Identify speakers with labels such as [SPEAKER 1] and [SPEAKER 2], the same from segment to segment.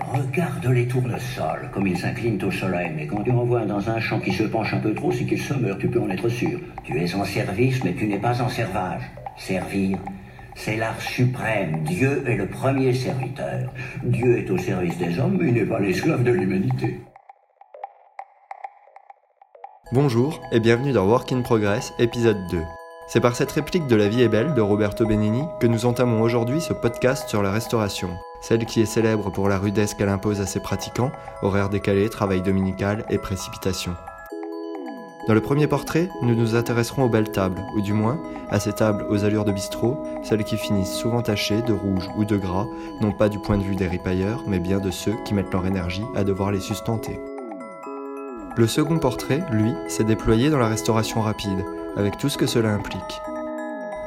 [SPEAKER 1] Regarde les tournesols, comme ils s'inclinent au soleil, mais quand tu en vois dans un champ qui se penche un peu trop, c'est qu'il se meurt, tu peux en être sûr. Tu es en service, mais tu n'es pas en servage. Servir, c'est l'art suprême. Dieu est le premier serviteur. Dieu est au service des hommes, mais il n'est pas l'esclave de l'humanité.
[SPEAKER 2] Bonjour et bienvenue dans Work in Progress, épisode 2. C'est par cette réplique de La vie est belle de Roberto Benigni que nous entamons aujourd'hui ce podcast sur la restauration, celle qui est célèbre pour la rudesse qu'elle impose à ses pratiquants, horaires décalés, travail dominical et précipitation. Dans le premier portrait, nous nous intéresserons aux belles tables, ou du moins à ces tables aux allures de bistrot, celles qui finissent souvent tachées de rouge ou de gras, non pas du point de vue des ripailleurs, mais bien de ceux qui mettent leur énergie à devoir les sustenter. Le second portrait, lui, s'est déployé dans la restauration rapide, avec tout ce que cela implique.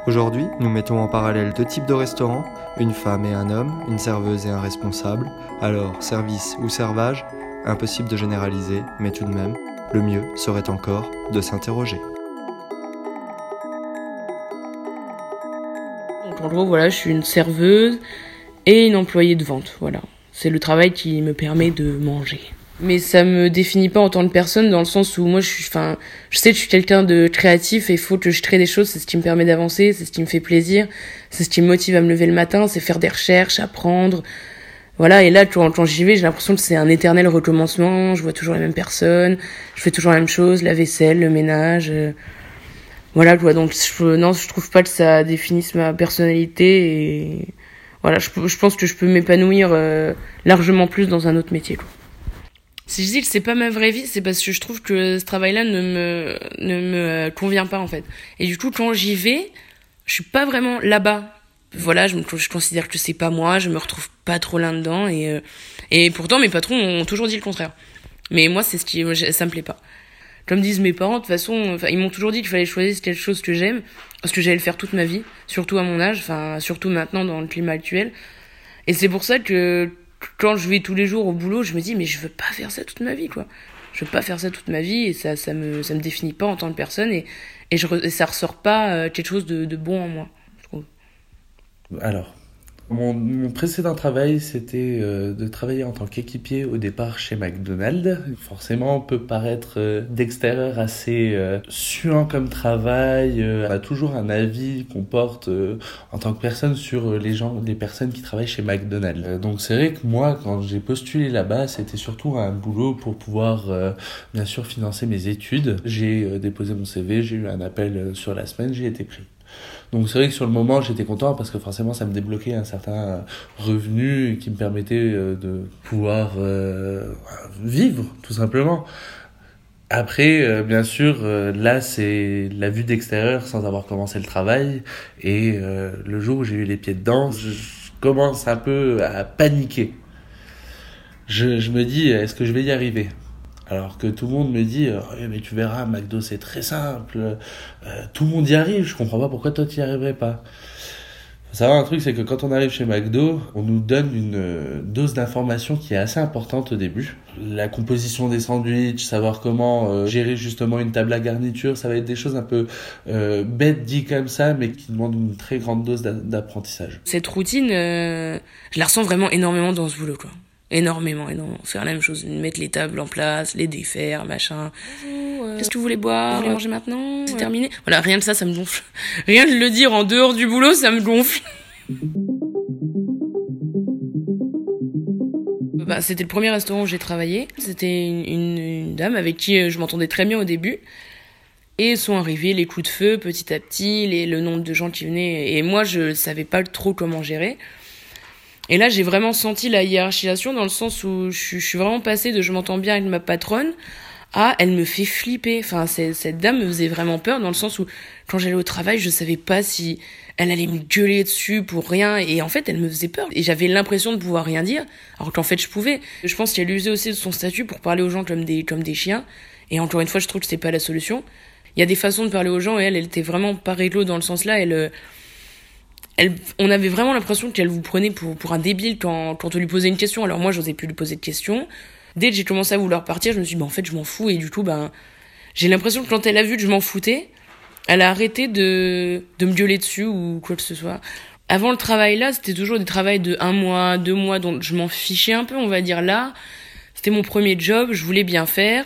[SPEAKER 2] Aujourd'hui, nous mettons en parallèle deux types de restaurants, une femme et un homme, une serveuse et un responsable. Alors, service ou servage, impossible de généraliser, mais tout de même, le mieux serait encore de s'interroger.
[SPEAKER 3] Donc en gros, voilà, je suis une serveuse et une employée de vente. Voilà, c'est le travail qui me permet de manger mais ça me définit pas en tant que personne dans le sens où moi je suis enfin je sais que je suis quelqu'un de créatif et il faut que je crée des choses c'est ce qui me permet d'avancer c'est ce qui me fait plaisir c'est ce qui me motive à me lever le matin c'est faire des recherches apprendre voilà et là quand, quand j'y vais j'ai l'impression que c'est un éternel recommencement je vois toujours les mêmes personnes je fais toujours la même chose la vaisselle le ménage euh, voilà quoi donc je, non je trouve pas que ça définisse ma personnalité et voilà je, pense que je peux m'épanouir euh, largement plus dans un autre métier quoi. Si je dis que c'est pas ma vraie vie, c'est parce que je trouve que ce travail-là ne me ne me convient pas en fait. Et du coup, quand j'y vais, je suis pas vraiment là-bas. Voilà, je, je considère que c'est pas moi, je me retrouve pas trop là-dedans et euh, et pourtant mes patrons ont toujours dit le contraire. Mais moi, c'est ce qui ça me plaît pas. Comme disent mes parents, de toute façon, ils m'ont toujours dit qu'il fallait choisir quelque chose que j'aime parce que j'allais le faire toute ma vie, surtout à mon âge, enfin surtout maintenant dans le climat actuel. Et c'est pour ça que quand je vais tous les jours au boulot, je me dis mais je veux pas faire ça toute ma vie quoi. Je veux pas faire ça toute ma vie et ça ça me ça me définit pas en tant que personne et et je et ça ressort pas euh, quelque chose de, de bon en moi. Je trouve.
[SPEAKER 4] Alors, mon, précédent travail, c'était euh, de travailler en tant qu'équipier au départ chez McDonald's. Forcément, on peut paraître euh, d'extérieur assez euh, suant comme travail. on a toujours un avis qu'on porte en tant que personne sur les gens, les personnes qui travaillent chez McDonald's. donc c'est vrai que moi, quand j'ai postulé là-bas, c'était surtout un boulot pour pouvoir, bien sûr, financer mes études. J'ai déposé mon CV, j'ai eu un appel sur la semaine, j'ai été pris. Donc c'est vrai que sur le moment j'étais content parce que forcément ça me débloquait un certain revenu qui me permettait euh, de pouvoir euh, vivre tout simplement. Après, euh, bien sûr, là c'est la vue d'extérieur sans avoir commencé le travail et le jour où j'ai eu les pieds dedans, je, commence un peu à paniquer. Je me dis, est-ce que je vais y arriver? Alors que tout le monde me dit, euh, mais tu verras, McDo c'est très simple, euh, tout le monde y arrive, je comprends pas pourquoi toi tu y arriverais pas. Faut savoir un truc, c'est que quand on arrive chez McDo, on nous donne une euh, dose d'information qui est assez importante au début. La composition des sandwichs, savoir comment gérer justement une table à garniture, ça va être des choses un peu bêtes dit comme ça, mais qui demandent une très grande dose d'apprentissage.
[SPEAKER 3] Cette routine, je la ressens vraiment énormément dans ce boulot, quoi énormément, énormément. Faire la même chose, mettre les tables en place, les défaire, machin. Euh, Qu'est-ce que vous voulez boire Vous voulez manger maintenant C'est terminé Voilà, rien de ça, ça me gonfle. Rien de le dire en dehors du boulot, ça me gonfle. Bah, c'était le premier restaurant où j'ai travaillé. C'était une, une, une, dame avec qui euh, je m'entendais très bien au début. Et sont arrivés les coups de feu petit à petit, les, le nombre de gens qui venaient. Et moi, je savais pas trop comment gérer. Et là, j'ai vraiment senti la hiérarchisation dans le sens où je, suis vraiment passée de je m'entends bien avec ma patronne à elle me fait flipper. Enfin, cette dame me faisait vraiment peur dans le sens où quand j'allais au travail, je savais pas si elle allait me gueuler dessus pour rien. Et en fait elle me faisait peur. Et j'avais l'impression de pouvoir rien dire alors qu'en fait je pouvais. Je pense qu'elle usait aussi de son statut pour parler aux gens comme des comme des chiens. Et encore une fois je trouve que c'était pas la solution. Il y a des façons de parler aux gens et elle elle était vraiment pas réglo dans le sens là elle on avait vraiment l'impression qu'elle vous prenait pour, pour un débile quand, quand on lui posait une question. Alors moi, j'osais plus lui poser de questions. Dès que j'ai commencé à vouloir partir, je me suis dit, bah, en fait, je m'en fous. Et du coup, ben, j'ai l'impression que quand elle a vu que je m'en foutais, elle a arrêté de, de me gueuler dessus ou quoi que ce soit. avant le travail là, c'était toujours des travails de un mois, deux mois, donc je m'en fichais un peu, on va dire là. C'était mon premier job, je voulais bien faire.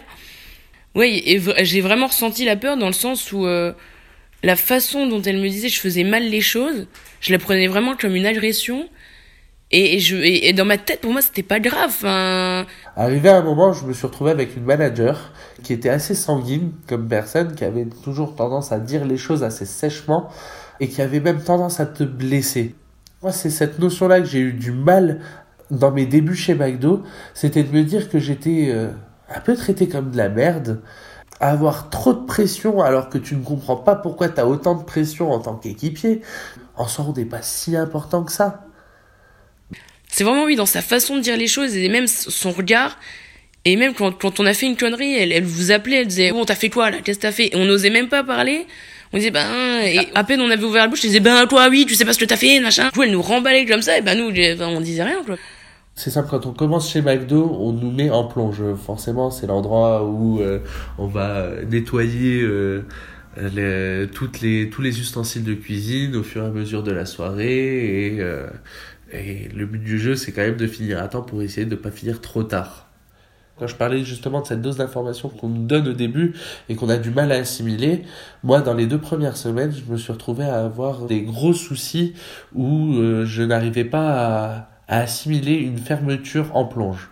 [SPEAKER 3] Oui, et j'ai vraiment ressenti la peur dans le sens où euh, la façon dont elle me disait que je faisais mal les choses, je la prenais vraiment comme une agression. Et, je, et, dans ma tête, pour moi, c'était pas grave.
[SPEAKER 4] Arrivé à un moment, je me suis retrouvé avec une manager qui était assez sanguine comme personne, qui avait toujours tendance à dire les choses assez sèchement et qui avait même tendance à te blesser. Moi, c'est cette notion-là que j'ai eu du mal dans mes débuts chez McDo, c'était de me dire que j'étais euh, un peu traité comme de la merde, avoir trop de pression alors que tu ne comprends pas pourquoi tu as autant de pression en tant qu'équipier, en soi on n'est pas si important que ça.
[SPEAKER 3] C'est vraiment oui dans sa façon de dire les choses et même son regard. Et même quand, quand on a fait une connerie, elle, elle vous appelait, elle disait bon t'as fait quoi là, qu'est-ce que t'as fait? Et on n'osait même pas parler. On disait ben et à peine on avait ouvert la bouche, elle disait ben toi oui tu sais pas ce que t'as fait machin. Du coup elle nous remballait comme ça et ben nous on disait rien quoi.
[SPEAKER 4] C'est simple, quand on commence chez McDo, on nous met en plonge. Forcément, c'est l'endroit où euh, on va nettoyer euh, les, toutes les, tous les ustensiles de cuisine au fur et à mesure de la soirée. Et, euh, et le but du jeu, c'est quand même de finir à temps pour essayer de ne pas finir trop tard. Quand je parlais justement de cette dose d'information qu'on nous donne au début et qu'on a du mal à assimiler, moi, dans les deux premières semaines, je me suis retrouvé à avoir des gros soucis où je n'arrivais pas à à assimiler une fermeture en plonge.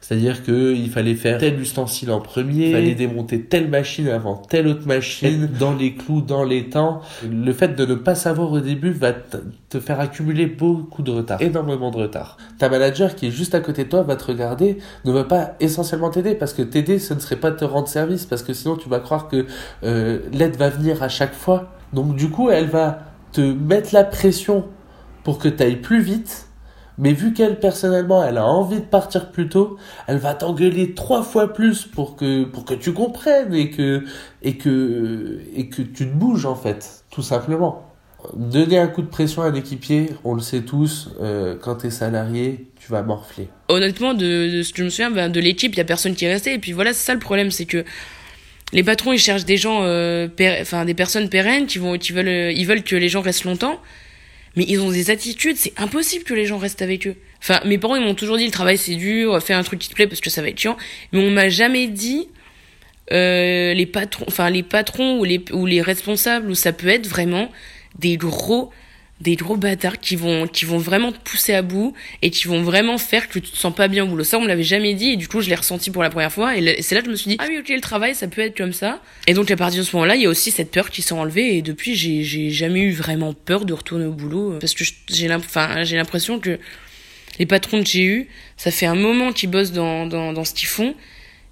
[SPEAKER 4] C'est-à-dire qu'il fallait faire tel ustensile en premier, il fallait démonter telle machine avant telle autre machine, dans les clous, dans les temps. Le fait de ne pas savoir au début va te faire accumuler beaucoup de retard, énormément de retard. Ta manager qui est juste à côté de toi va te regarder, ne va pas essentiellement t'aider, parce que t'aider, ce ne serait pas te rendre service, parce que sinon tu vas croire que euh, l'aide va venir à chaque fois. Donc du coup, elle va te mettre la pression pour que tu ailles plus vite. Mais vu qu'elle, personnellement, elle a envie de partir plus tôt, elle va t'engueuler trois fois plus pour que, pour que tu comprennes et que, et que, et que tu te bouges, en fait, tout simplement. Donner un coup de pression à un équipier, on le sait tous, euh, quand tu es salarié, tu vas morfler.
[SPEAKER 3] Honnêtement, de, ce que je me souviens, ben, de l'équipe, il y a personne qui est resté. Et puis voilà, c'est ça le problème, c'est que les patrons, ils cherchent des gens, euh, enfin, des personnes pérennes qui vont, qui veulent, ils veulent que les gens restent longtemps mais ils ont des attitudes, c'est impossible que les gens restent avec eux. Enfin, mes parents, ils m'ont toujours dit, le travail c'est dur, fais un truc qui te plaît parce que ça va être chiant. Mais on m'a jamais dit, euh, les patrons, enfin, les patrons ou les, ou les responsables, où ça peut être vraiment des gros des gros bâtards qui vont qui vont vraiment te pousser à bout et qui vont vraiment faire que tu te sens pas bien au boulot. Ça on me l'avait jamais dit et du coup je l'ai ressenti pour la première fois et c'est là que je me suis dit ah oui ok le travail ça peut être comme ça. Et donc à partir de ce moment-là il y a aussi cette peur qui s'est enlevée et depuis j'ai jamais eu vraiment peur de retourner au boulot parce que j'ai j'ai l'impression que les patrons que j'ai eu ça fait un moment qu'ils bossent dans dans dans ce qu'ils font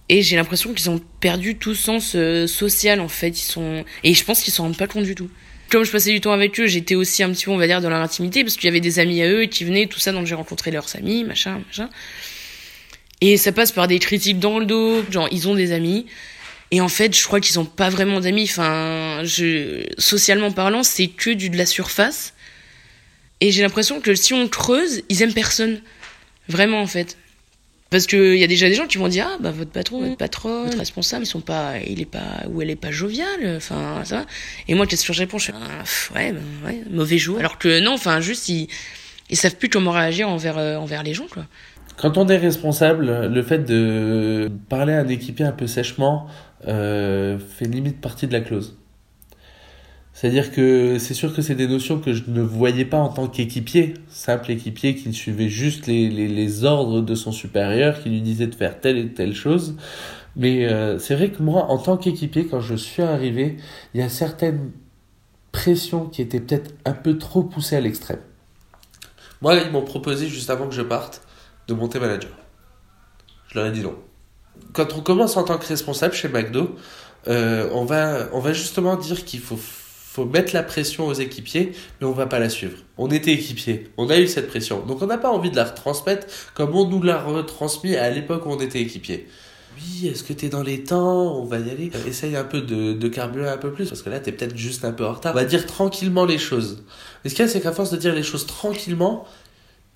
[SPEAKER 3] et j'ai l'impression qu'ils ont perdu tout sens euh, social en fait ils sont et je pense qu'ils s'en rendent pas compte du tout comme je passais du temps avec eux, j'étais aussi un petit peu, on va dire, dans leur intimité, parce qu'il y avait des amis à eux qui venaient, tout ça, donc j'ai rencontré leurs amis, machin, machin. Et ça passe par des critiques dans le dos, genre, ils ont des amis. Et en fait, je crois qu'ils ont pas vraiment d'amis. Enfin, je, socialement parlant, c'est que du de la surface. Et j'ai l'impression que si on creuse, ils aiment personne. Vraiment, en fait. Parce qu'il y a déjà des gens qui vont dire ah bah votre patron, votre patronne, votre responsable, ils sont pas, il est pas ou elle est pas joviale, enfin ça. Et moi qu'est-ce que je réponds? Je suis ah, ouais, ben, ouais, mauvais jour. Alors que non, enfin juste ils ils savent plus comment réagir envers euh, envers les gens quoi.
[SPEAKER 4] Quand on est responsable, le fait de parler à un équipier un peu sèchement euh, fait limite partie de la clause. C'est-à-dire que c'est sûr que c'est des notions que je ne voyais pas en tant qu'équipier, simple équipier qui suivait juste les, les, ordres de son supérieur, qui lui disait de faire telle et telle chose. Mais euh, c'est vrai que moi, en tant qu'équipier, quand je suis arrivé, il y a certaines pressions qui étaient peut-être un peu trop poussées à l'extrême. Moi, ils m'ont proposé juste avant que je parte de monter manager. Je leur ai dit non. Quand on commence en tant que responsable chez McDo, euh, on, va, on va justement dire qu'il faut faut mettre la pression aux équipiers, mais on va pas la suivre. On était équipiers, on a eu cette pression, donc on n'a pas envie de la retransmettre comme on nous l'a retransmis à l'époque où on était équipiers. Oui, est-ce que tu es dans les temps? On va y aller. Essaye un peu de, de carburer un peu plus, parce que là, tu es peut-être juste un peu en retard. On va dire tranquillement les choses. Mais ce qu'il y a, c'est qu'à force de dire les choses tranquillement,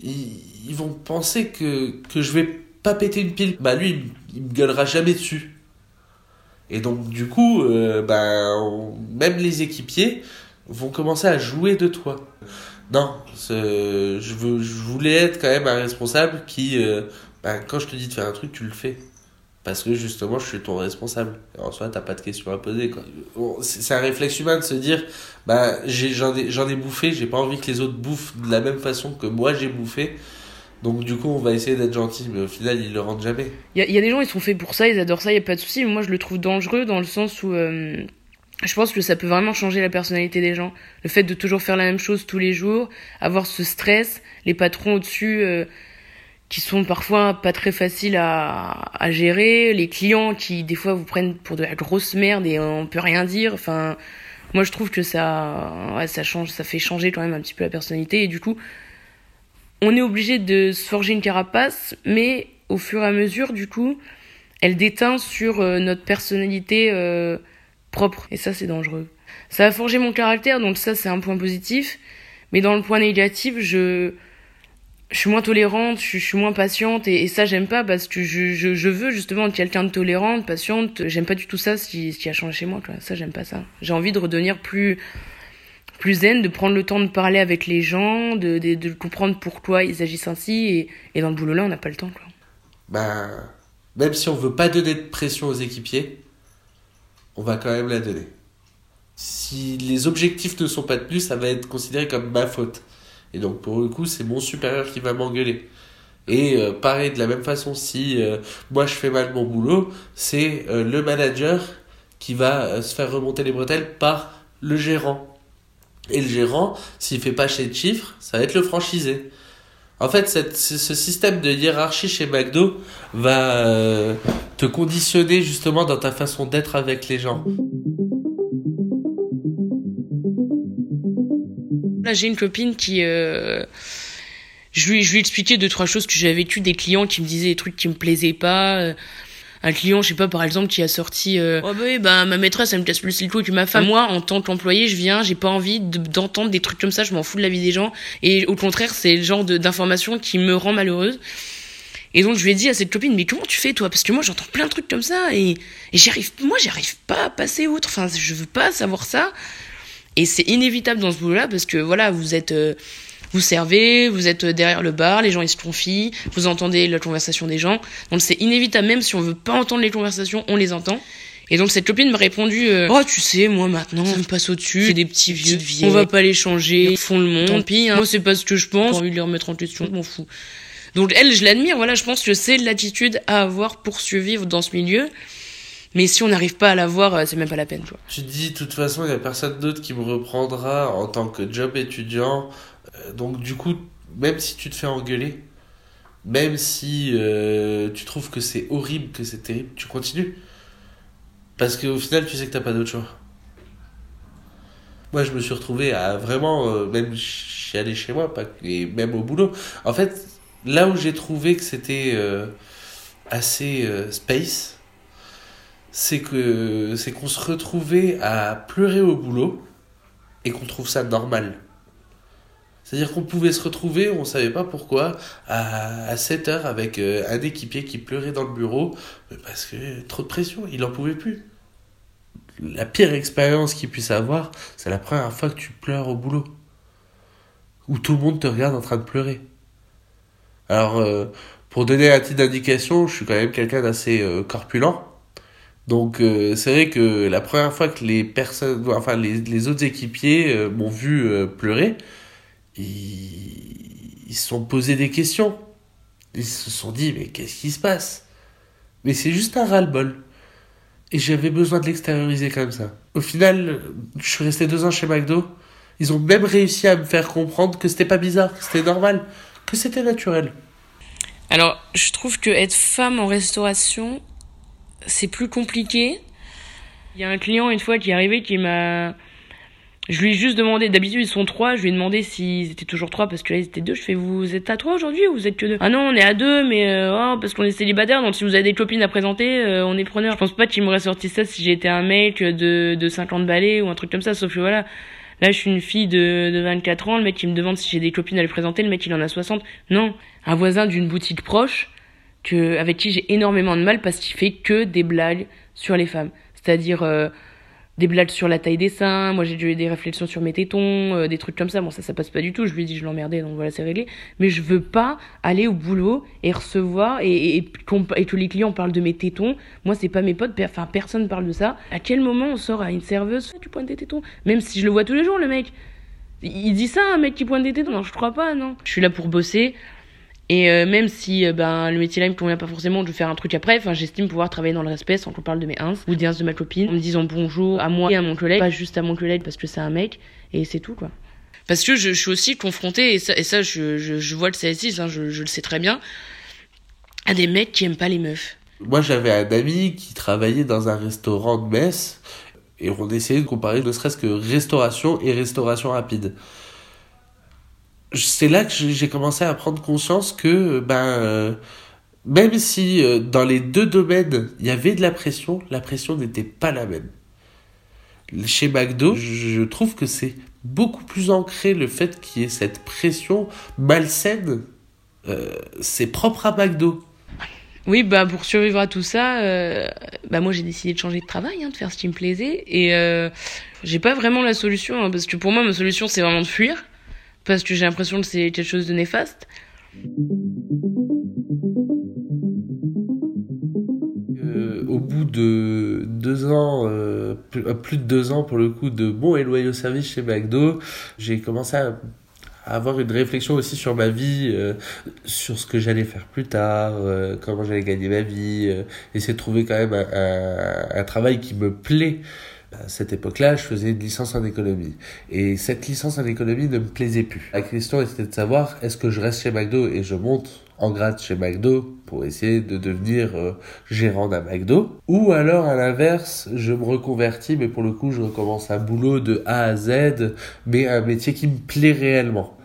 [SPEAKER 4] ils, vont penser que, que je vais pas péter une pile. Bah lui, il, il me gueulera jamais dessus. Et donc, du coup, euh, ben, même les équipiers vont commencer à jouer de toi. Non, je, veux, je voulais être quand même un responsable qui, euh, ben, quand je te dis de faire un truc, tu le fais. Parce que justement, je suis ton responsable. en soi, t'as pas de questions à poser. C'est un réflexe humain de se dire bah, j'en ai, ai, ai bouffé, j'ai pas envie que les autres bouffent de la même façon que moi j'ai bouffé. Donc du coup, on va essayer d'être gentil, mais au final, ils le rendent jamais.
[SPEAKER 3] Il y, a des gens, ils sont faits pour ça, ils adorent ça, il y a pas de souci. Mais moi, je le trouve dangereux dans le sens où euh, je pense que ça peut vraiment changer la personnalité des gens. Le fait de toujours faire la même chose tous les jours, avoir ce stress, les patrons au-dessus euh, qui sont parfois pas très faciles à, gérer, les clients qui des fois vous prennent pour de la grosse merde et on peut rien dire. Enfin, moi je trouve que ça, ça change, ça fait changer quand même un petit peu la personnalité et du coup, on est obligé de se forger une carapace, mais au fur et à mesure, du coup, elle déteint sur euh, notre personnalité. Euh, propre. Et ça, c'est dangereux. Ça a forgé mon caractère, donc ça, c'est un point positif. Mais dans le point négatif, je, je suis moins tolérante, je, suis moins patiente, et, ça, j'aime pas parce que je, veux justement être quelqu'un de tolérante, patiente. J'aime pas du tout ça, ce qui, ce qui a changé chez moi, quoi. Ça, j'aime pas ça. J'ai envie de redevenir plus, plus zen, de prendre le temps de parler avec les gens, de, de, comprendre pourquoi ils agissent ainsi, et, et dans le boulot là, on n'a pas le temps.
[SPEAKER 4] Ben, même si on veut pas donner de pression aux équipiers, on va quand même la donner. Si les objectifs ne sont pas tenus, ça va être considéré comme ma faute. Et donc pour le coup, c'est mon supérieur qui va m'engueuler. Et euh, pareil, de la même façon, si euh, moi je fais mal mon boulot, c'est euh, le manager qui va se faire remonter les bretelles par le gérant. Et le gérant, s'il fait pas chez de chiffres, ça va être le franchisé. En fait, ce système de hiérarchie chez McDo va euh, te conditionner justement dans ta façon d'être avec les gens.
[SPEAKER 3] Là, j'ai une copine qui... Euh, je, lui, expliquais deux, trois choses que j'avais vécues, des clients qui me disaient des trucs qui me plaisaient pas. Un client, je sais pas, par exemple, qui a sorti, euh, oh bah, bah ma maîtresse, elle me casse plus le coup que ma femme. Moi, en tant qu'employé, je viens, j'ai pas envie d'entendre des trucs comme ça, je m'en fous de la vie des gens. Et au contraire, c'est le genre d'information qui me rend malheureuse. Et donc je lui ai dit à cette copine, mais comment tu fais toi? Parce que moi j'entends plein de trucs comme ça et, et j'arrive, moi j'arrive pas à passer outre. Enfin, je veux pas savoir ça. Et c'est inévitable dans ce boulot-là parce que voilà, vous êtes euh, vous servez, vous êtes derrière le bar, les gens ils se confient, vous entendez la conversation des gens. Donc c'est inévitable, même si on veut pas entendre les conversations, on les entend. Et donc cette copine m'a répondu euh, Oh tu sais moi maintenant ça me passe au-dessus C'est des petits vieux On va pas les changer Ils font le monde Tant pis hein. Moi c'est pas ce que je pense J'ai envie de les remettre en question Je m'en fous Donc elle je l'admire Voilà je pense que c'est l'attitude à avoir pour survivre dans ce milieu mais si on n'arrive pas à l'avoir, euh, c'est même pas la peine. Quoi.
[SPEAKER 4] Tu dis, de toute façon, il y a personne d'autre qui me reprendra en tant que job étudiant donc du coup, même si tu te fais engueuler, même si euh, tu trouves que c'est horrible, que c'est terrible, tu continues. Parce qu'au final, tu sais que t'as pas d'autre choix. Moi, je me suis retrouvé à vraiment, euh, même allé chez moi, pas, et même au boulot. En fait, là où j'ai trouvé que c'était assez space, c'est que c'est qu'on se retrouvait à pleurer au boulot et qu'on trouve ça normal. C'est-à-dire qu'on pouvait se retrouver, on ne savait pas pourquoi, à, à 7 heures avec euh, un équipier qui pleurait dans le bureau, parce que trop de pression, il n'en pouvait plus. La pire expérience qu'il puisse avoir, c'est la première fois que tu pleures au boulot. Où tout le monde te regarde en train de pleurer. Alors, euh, pour donner un titre d'indication, je suis quand même quelqu'un d'assez euh, corpulent. Donc c'est vrai que la première fois que les personnes, enfin les, les autres équipiers m'ont vu pleurer, ils, se sont posé des questions. Ils se sont dit, mais qu'est-ce qui se passe? Mais c'est juste un ras-le-bol. Et j'avais besoin de l'extérioriser comme ça. Au final, je suis resté deux ans chez McDo. Ils ont même réussi à me faire comprendre que c'était pas bizarre, que c'était normal, que c'était naturel.
[SPEAKER 3] Alors, je trouve que être femme en restauration, c'est plus compliqué. Il y a un client une fois qui est arrivé qui m'a je lui ai juste demandé, d'habitude ils sont trois, je lui ai demandé s'ils étaient toujours trois parce que là ils étaient deux. Je fais, vous êtes à trois aujourd'hui ou vous êtes que deux? Ah non, on est à deux, mais euh, oh, parce qu'on est célibataire, donc si vous avez des copines à présenter, euh, on est preneur. Je pense pas qu'il m'aurait sorti ça si j'étais un mec de, de 50 balais ou un truc comme ça, sauf que voilà. Là, je suis une fille de, de 24 ans, le mec qui me demande si j'ai des copines à lui présenter, le mec il en a 60. Non, un voisin d'une boutique proche, que, avec qui j'ai énormément de mal parce qu'il fait que des blagues sur les femmes. C'est-à-dire, euh, des blagues sur la taille des seins. Moi, j'ai des réflexions sur mes tétons, euh, des trucs comme ça. Bon, ça, ça passe pas du tout. Je lui ai dit, je l'emmerdais, donc voilà, c'est réglé. Mais je veux pas aller au boulot et recevoir et, et, que les clients parlent de mes tétons. Moi, c'est pas mes potes. Enfin, personne parle de ça. À quel moment on sort à une serveuse, tu pointes des tétons? Même si je le vois tous les jours, le mec. Il dit ça, un mec qui pointe des tétons? Non, je crois pas, non. Je suis là pour bosser. Et euh, même si euh, ben, le métier là me convient pas forcément, de faire un truc après. Enfin, j'estime pouvoir travailler dans le respect sans qu'on parle de mes ins ou des ins de ma copine, en me disant bonjour à moi et à mon collègue, pas juste à mon collègue parce que c'est un mec, et c'est tout quoi. Parce que je, je, suis aussi confrontée, et ça, et ça je, je, je vois le CSI, hein, je, je le sais très bien, à des mecs qui aiment pas les meufs.
[SPEAKER 4] Moi, j'avais un ami qui travaillait dans un restaurant de Metz, et on essayait de comparer ne serait-ce que restauration et restauration rapide c'est là que j'ai commencé à prendre conscience que ben euh, même si euh, dans les deux domaines il y avait de la pression, la pression n'était pas la même. Chez McDo, je trouve que c'est beaucoup plus ancré le fait qu'il y ait cette pression malsaine. Euh, c'est propre à McDo.
[SPEAKER 3] Oui, bah pour survivre à tout ça, bah moi j'ai décidé de changer de travail, hein, de faire ce qui me plaisait, et j'ai pas vraiment la solution, hein, parce que pour moi ma solution c'est vraiment de fuir parce que j'ai l'impression que c'est quelque chose de néfaste.
[SPEAKER 4] Euh, au bout de deux ans, euh, euh, plus, de deux ans pour le coup, de bons et loyaux services chez McDo, j'ai commencé à avoir une réflexion aussi sur ma vie, sur ce que j'allais faire plus tard, comment j'allais gagner ma vie, essayer de trouver quand même un, un travail qui me plaît à cette époque-là, je faisais une licence en économie. Et cette licence en économie ne me plaisait plus. La question était de savoir, est-ce que je reste chez McDo et je monte en grade chez McDo pour essayer de devenir euh, gérant d'un McDo? Ou alors, à l'inverse, je me reconvertis, mais pour le coup, je recommence un boulot de A à Z, mais un métier qui me plaît réellement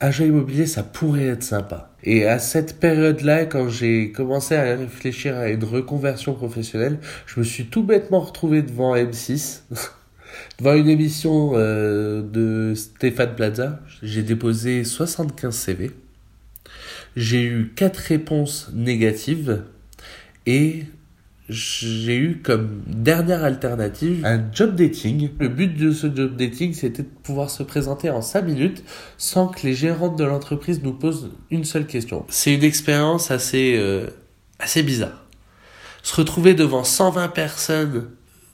[SPEAKER 4] agent immobilier, ça pourrait être sympa. Et à cette période-là, quand j'ai commencé à réfléchir à une reconversion professionnelle, je me suis tout bêtement retrouvé devant M6, devant une émission euh, de Stéphane Plaza. J'ai déposé 75 CV. J'ai eu quatre réponses négatives et j'ai eu comme dernière alternative un job dating. Le but de ce job dating, c'était de pouvoir se présenter en 5 minutes sans que les gérantes de l'entreprise nous posent une seule question. C'est une expérience assez, euh, assez bizarre. Se retrouver devant 120 personnes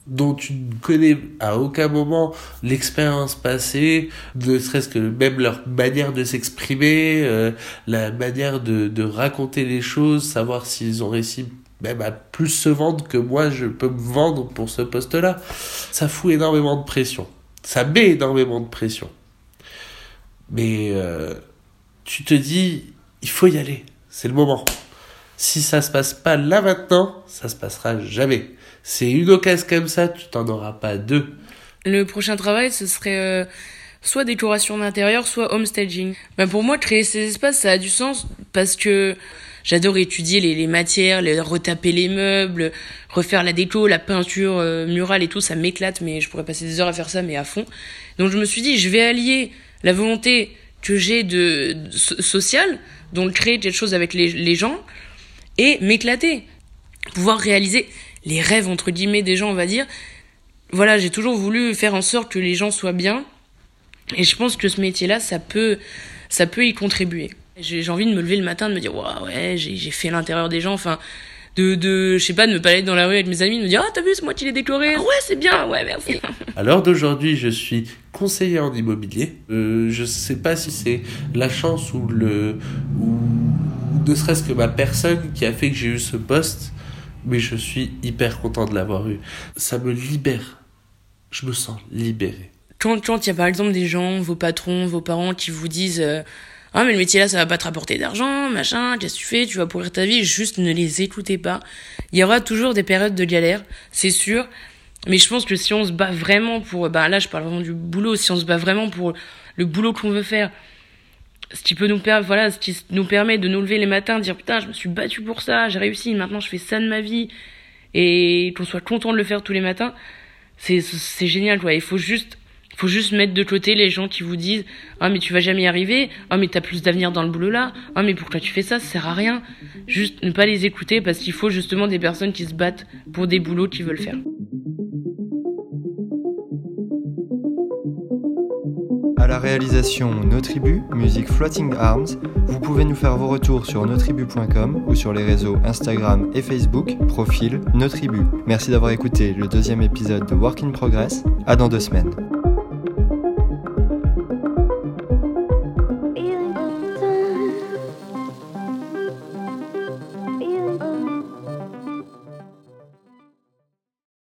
[SPEAKER 4] dont tu ne connais à aucun moment l'expérience passée, ne serait-ce que même leur manière de s'exprimer, euh, la manière de, de raconter les choses, savoir s'ils ont réussi même à plus se vendre que moi je peux me vendre pour ce poste-là. Ça fout énormément de pression. Ça met énormément de pression. Mais euh, tu te dis, il faut y aller. C'est le moment. Si ça se passe pas là maintenant, ça se passera jamais. C'est une occasion comme ça, tu t'en auras pas deux.
[SPEAKER 3] Le prochain travail, ce serait euh, soit décoration d'intérieur, soit homestaging. Ben pour moi, créer ces espaces, ça a du sens parce que J'adore étudier les, les, matières, les, retaper les meubles, refaire la déco, la peinture euh, murale et tout, ça m'éclate, mais je pourrais passer des heures à faire ça, mais à fond. Donc je me suis dit, je vais allier la volonté que j'ai de, de sociale, donc créer quelque chose avec les, les gens, et m'éclater, pouvoir réaliser les rêves entre guillemets des gens, on va dire. Voilà, j'ai toujours voulu faire en sorte que les gens soient bien, et je pense que ce métier-là, ça peut, ça peut y contribuer. J'ai envie de me lever le matin, de me dire, ouais, j'ai fait l'intérieur des gens, enfin, de, de, je sais pas, de me balader dans la rue avec mes amis, de me dire, ah, t'as vu, c'est moi qui l'ai décoré, ah ouais, c'est bien, ouais, merci.
[SPEAKER 4] À l'heure d'aujourd'hui, je suis conseiller en immobilier. Euh, je sais pas si c'est la chance ou le, ou ne serait-ce que ma personne qui a fait que j'ai eu ce poste, mais je suis hyper content de l'avoir eu. Ça me libère. Je me sens libéré.
[SPEAKER 3] Quand, quand il y a par exemple des gens, vos patrons, vos parents qui vous disent, euh, ah mais le métier là ça va pas te rapporter d'argent, machin, qu'est-ce que tu fais, tu vas pourrir ta vie, juste ne les écoutez pas. Il y aura toujours des périodes de galère, c'est sûr. Mais je pense que si on se bat vraiment pour, bah là je parle vraiment du boulot, si on se bat vraiment pour le boulot qu'on veut faire, ce qui peut nous permettre, voilà, ce qui nous permet de nous lever les matins, dire putain je me suis battu pour ça, j'ai réussi, maintenant je fais ça de ma vie, et qu'on soit content de le faire tous les matins, c'est c'est génial quoi. Il faut juste faut juste mettre de côté les gens qui vous disent ah mais tu vas jamais y arriver ah mais t'as plus d'avenir dans le boulot là ah mais pourquoi tu fais ça? Ça sert à rien juste ne pas les écouter parce qu'il faut justement des personnes qui se battent pour des boulots qu'ils veulent faire à
[SPEAKER 2] la réalisation Nos Tribus, musique Floating Arms. Vous pouvez nous faire vos retours sur nostribus.com ou sur les réseaux Instagram et Facebook, profil Nos Tribus. Merci d'avoir écouté le deuxième épisode de Work in Progress. À dans deux semaines.